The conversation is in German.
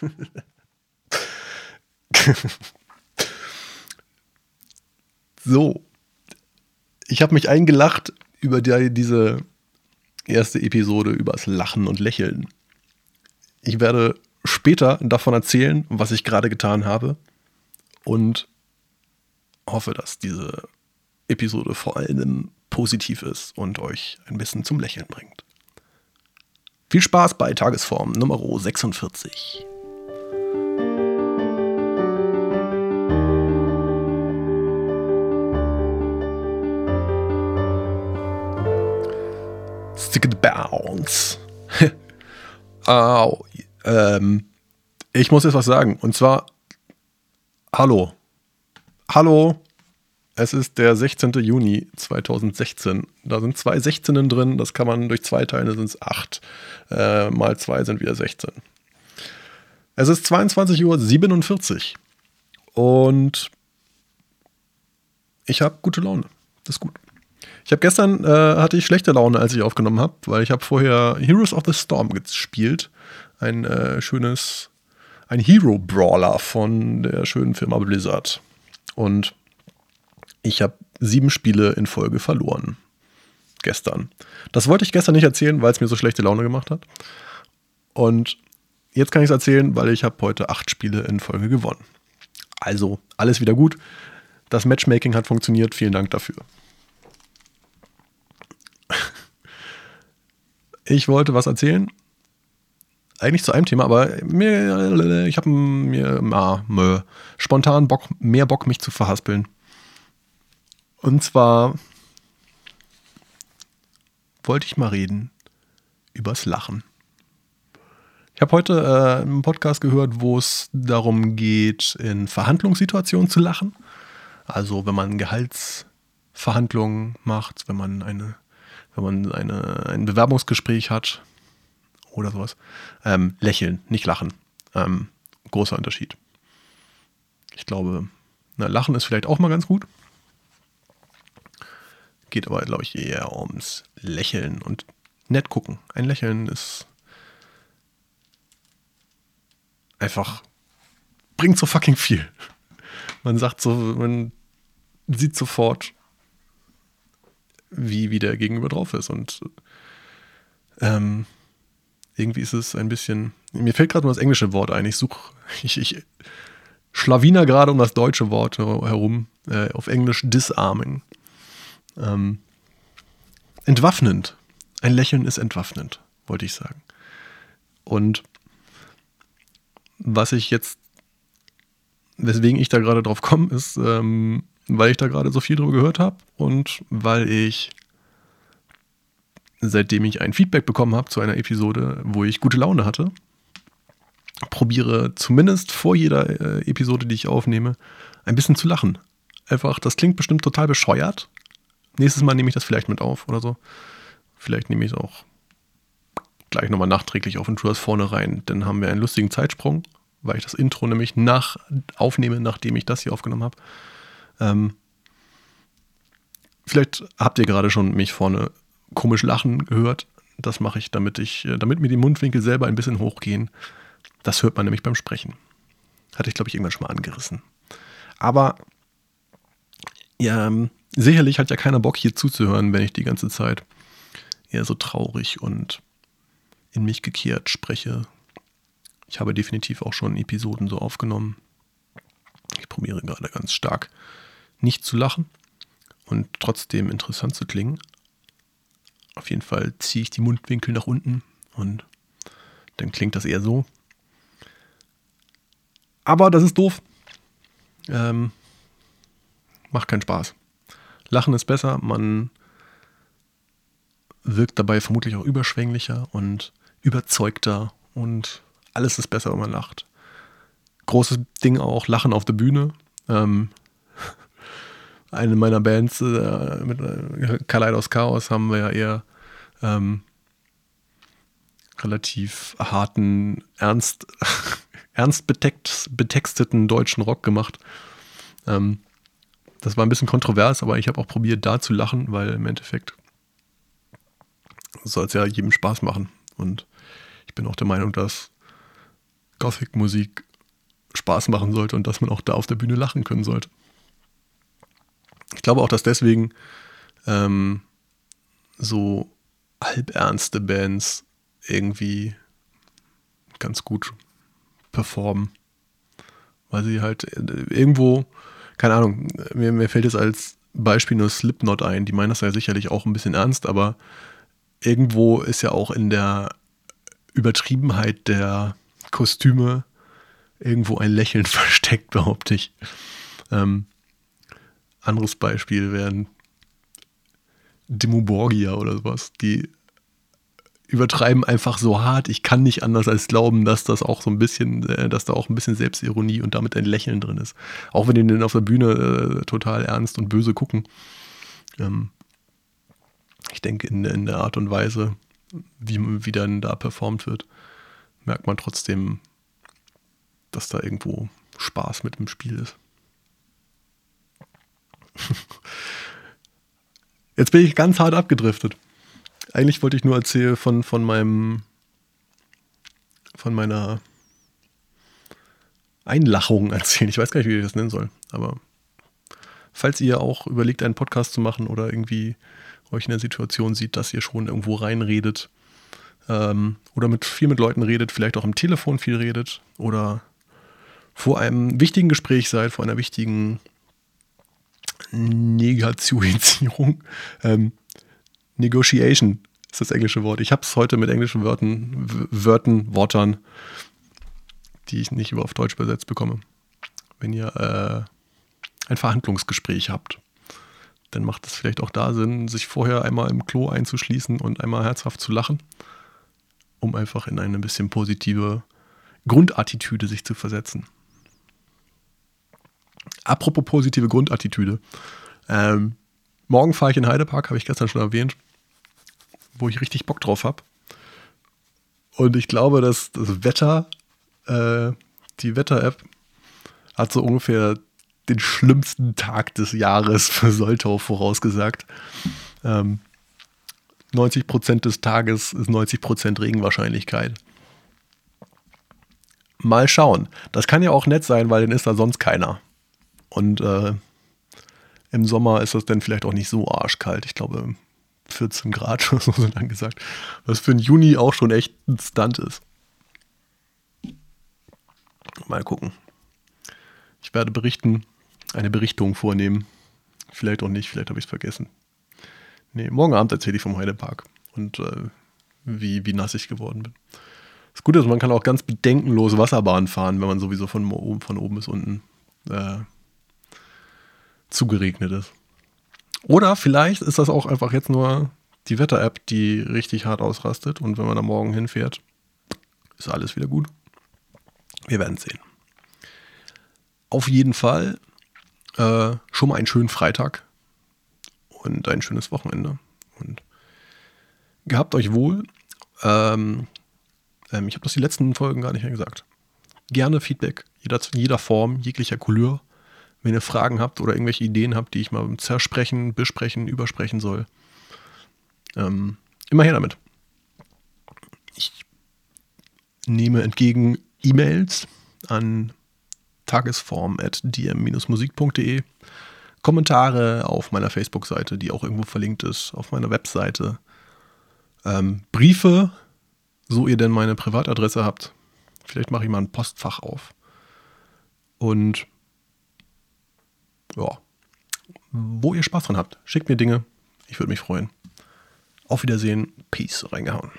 so. Ich habe mich eingelacht über die, diese erste Episode übers Lachen und Lächeln. Ich werde später davon erzählen, was ich gerade getan habe und hoffe, dass diese Episode vor allem positiv ist und euch ein bisschen zum Lächeln bringt. Viel Spaß bei Tagesform Nummer 46. Stick it bounce. Au. Ähm, ich muss jetzt was sagen. Und zwar, hallo. Hallo. Es ist der 16. Juni 2016. Da sind zwei 16 drin. Das kann man durch zwei teilen, sind es 8. Äh, mal 2 sind wieder 16. Es ist 22.47 Uhr. Und ich habe gute Laune. Das ist gut. Ich habe gestern äh, hatte ich schlechte Laune, als ich aufgenommen habe, weil ich habe vorher Heroes of the Storm gespielt. Ein äh, schönes, ein Hero Brawler von der schönen Firma Blizzard. Und ich habe sieben Spiele in Folge verloren. Gestern. Das wollte ich gestern nicht erzählen, weil es mir so schlechte Laune gemacht hat. Und jetzt kann ich es erzählen, weil ich habe heute acht Spiele in Folge gewonnen. Also alles wieder gut. Das Matchmaking hat funktioniert. Vielen Dank dafür. Ich wollte was erzählen. Eigentlich zu einem Thema, aber mir, ich habe mir ah, spontan Bock, mehr Bock, mich zu verhaspeln. Und zwar wollte ich mal reden übers Lachen. Ich habe heute äh, einen Podcast gehört, wo es darum geht, in Verhandlungssituationen zu lachen. Also wenn man Gehaltsverhandlungen macht, wenn man eine wenn man eine, ein Bewerbungsgespräch hat oder sowas. Ähm, lächeln, nicht lachen. Ähm, großer Unterschied. Ich glaube, na, Lachen ist vielleicht auch mal ganz gut. Geht aber, glaube ich, eher ums Lächeln und nett gucken. Ein Lächeln ist einfach, bringt so fucking viel. Man sagt so, man sieht sofort, wie, wie der Gegenüber drauf ist. Und ähm, irgendwie ist es ein bisschen. Mir fällt gerade nur das englische Wort ein. Ich suche. Ich, ich schlawiner gerade um das deutsche Wort herum. Äh, auf Englisch disarming. Ähm, entwaffnend. Ein Lächeln ist entwaffnend, wollte ich sagen. Und was ich jetzt, weswegen ich da gerade drauf komme, ist, ähm, weil ich da gerade so viel drüber gehört habe und weil ich, seitdem ich ein Feedback bekommen habe zu einer Episode, wo ich gute Laune hatte, probiere zumindest vor jeder äh, Episode, die ich aufnehme, ein bisschen zu lachen. Einfach, das klingt bestimmt total bescheuert. Nächstes Mal nehme ich das vielleicht mit auf oder so. Vielleicht nehme ich es auch gleich nochmal nachträglich auf tue das vorne rein. Dann haben wir einen lustigen Zeitsprung, weil ich das Intro nämlich nach aufnehme, nachdem ich das hier aufgenommen habe. Ähm, vielleicht habt ihr gerade schon mich vorne komisch lachen gehört. Das mache ich, damit ich, äh, damit mir die Mundwinkel selber ein bisschen hochgehen. Das hört man nämlich beim Sprechen. Hatte ich, glaube ich, irgendwann schon mal angerissen. Aber ja, ähm, sicherlich hat ja keiner Bock, hier zuzuhören, wenn ich die ganze Zeit eher so traurig und in mich gekehrt spreche. Ich habe definitiv auch schon Episoden so aufgenommen. Ich probiere gerade ganz stark nicht zu lachen und trotzdem interessant zu klingen. Auf jeden Fall ziehe ich die Mundwinkel nach unten und dann klingt das eher so. Aber das ist doof. Ähm, macht keinen Spaß. Lachen ist besser, man wirkt dabei vermutlich auch überschwänglicher und überzeugter und alles ist besser, wenn man lacht. Großes Ding auch, Lachen auf der Bühne. Ähm, eine meiner Bands äh, mit äh, Kaleidos Chaos haben wir ja eher ähm, relativ harten, ernst, ernst betekt, betexteten deutschen Rock gemacht. Ähm, das war ein bisschen kontrovers, aber ich habe auch probiert, da zu lachen, weil im Endeffekt soll es ja jedem Spaß machen. Und ich bin auch der Meinung, dass Gothic-Musik Spaß machen sollte und dass man auch da auf der Bühne lachen können sollte. Ich glaube auch, dass deswegen ähm, so halbernste Bands irgendwie ganz gut performen. Weil sie halt äh, irgendwo, keine Ahnung, mir, mir fällt jetzt als Beispiel nur Slipknot ein. Die meinen das ja sicherlich auch ein bisschen ernst, aber irgendwo ist ja auch in der Übertriebenheit der Kostüme irgendwo ein Lächeln versteckt, behaupte ich. Ähm, anderes Beispiel wären Demoborgia oder sowas. Die übertreiben einfach so hart. Ich kann nicht anders als glauben, dass das auch so ein bisschen, äh, dass da auch ein bisschen Selbstironie und damit ein Lächeln drin ist. Auch wenn die dann auf der Bühne äh, total ernst und böse gucken. Ähm, ich denke, in, in, der Art und Weise, wie, wie dann da performt wird, merkt man trotzdem, dass da irgendwo Spaß mit im Spiel ist. Jetzt bin ich ganz hart abgedriftet. Eigentlich wollte ich nur erzählen von, von meinem, von meiner Einlachung erzählen. Ich weiß gar nicht, wie ich das nennen soll. Aber falls ihr auch überlegt, einen Podcast zu machen oder irgendwie euch in der Situation sieht, dass ihr schon irgendwo reinredet ähm, oder mit viel mit Leuten redet, vielleicht auch am Telefon viel redet oder vor einem wichtigen Gespräch seid, vor einer wichtigen Negationierung. Ähm, Negotiation ist das englische Wort. Ich habe es heute mit englischen Wörtern, Wörtern, Wortern, die ich nicht über auf Deutsch übersetzt bekomme. Wenn ihr äh, ein Verhandlungsgespräch habt, dann macht es vielleicht auch da Sinn, sich vorher einmal im Klo einzuschließen und einmal herzhaft zu lachen, um einfach in eine bisschen positive Grundattitüde sich zu versetzen. Apropos positive Grundattitüde. Ähm, morgen fahre ich in Heidepark, habe ich gestern schon erwähnt, wo ich richtig Bock drauf habe. Und ich glaube, dass das Wetter, äh, die Wetter-App, hat so ungefähr den schlimmsten Tag des Jahres für Soltau vorausgesagt. Ähm, 90% des Tages ist 90% Regenwahrscheinlichkeit. Mal schauen. Das kann ja auch nett sein, weil dann ist da sonst keiner. Und äh, im Sommer ist das dann vielleicht auch nicht so arschkalt. Ich glaube 14 Grad oder so dann gesagt. Was für einen Juni auch schon echt ein Stunt ist. Mal gucken. Ich werde berichten, eine Berichtung vornehmen. Vielleicht auch nicht, vielleicht habe ich es vergessen. Nee, morgen Abend erzähle ich vom Heidepark und äh, wie, wie nass ich geworden bin. Das Gute ist, man kann auch ganz bedenkenlos Wasserbahn fahren, wenn man sowieso von oben, von oben bis unten äh, zugeregnet ist. Oder vielleicht ist das auch einfach jetzt nur die Wetter-App, die richtig hart ausrastet und wenn man da morgen hinfährt, ist alles wieder gut. Wir werden sehen. Auf jeden Fall äh, schon mal einen schönen Freitag und ein schönes Wochenende. Und gehabt euch wohl. Ähm, ähm, ich habe das die letzten Folgen gar nicht mehr gesagt. Gerne Feedback, jeder, jeder Form, jeglicher Couleur. Wenn ihr Fragen habt oder irgendwelche Ideen habt, die ich mal zersprechen, besprechen, übersprechen soll, ähm, immer her damit. Ich nehme entgegen E-Mails an tagesform.dm-musik.de, Kommentare auf meiner Facebook-Seite, die auch irgendwo verlinkt ist, auf meiner Webseite, ähm, Briefe, so ihr denn meine Privatadresse habt. Vielleicht mache ich mal ein Postfach auf. Und ja, wo ihr Spaß dran habt, schickt mir Dinge. Ich würde mich freuen. Auf Wiedersehen. Peace. Reingehauen.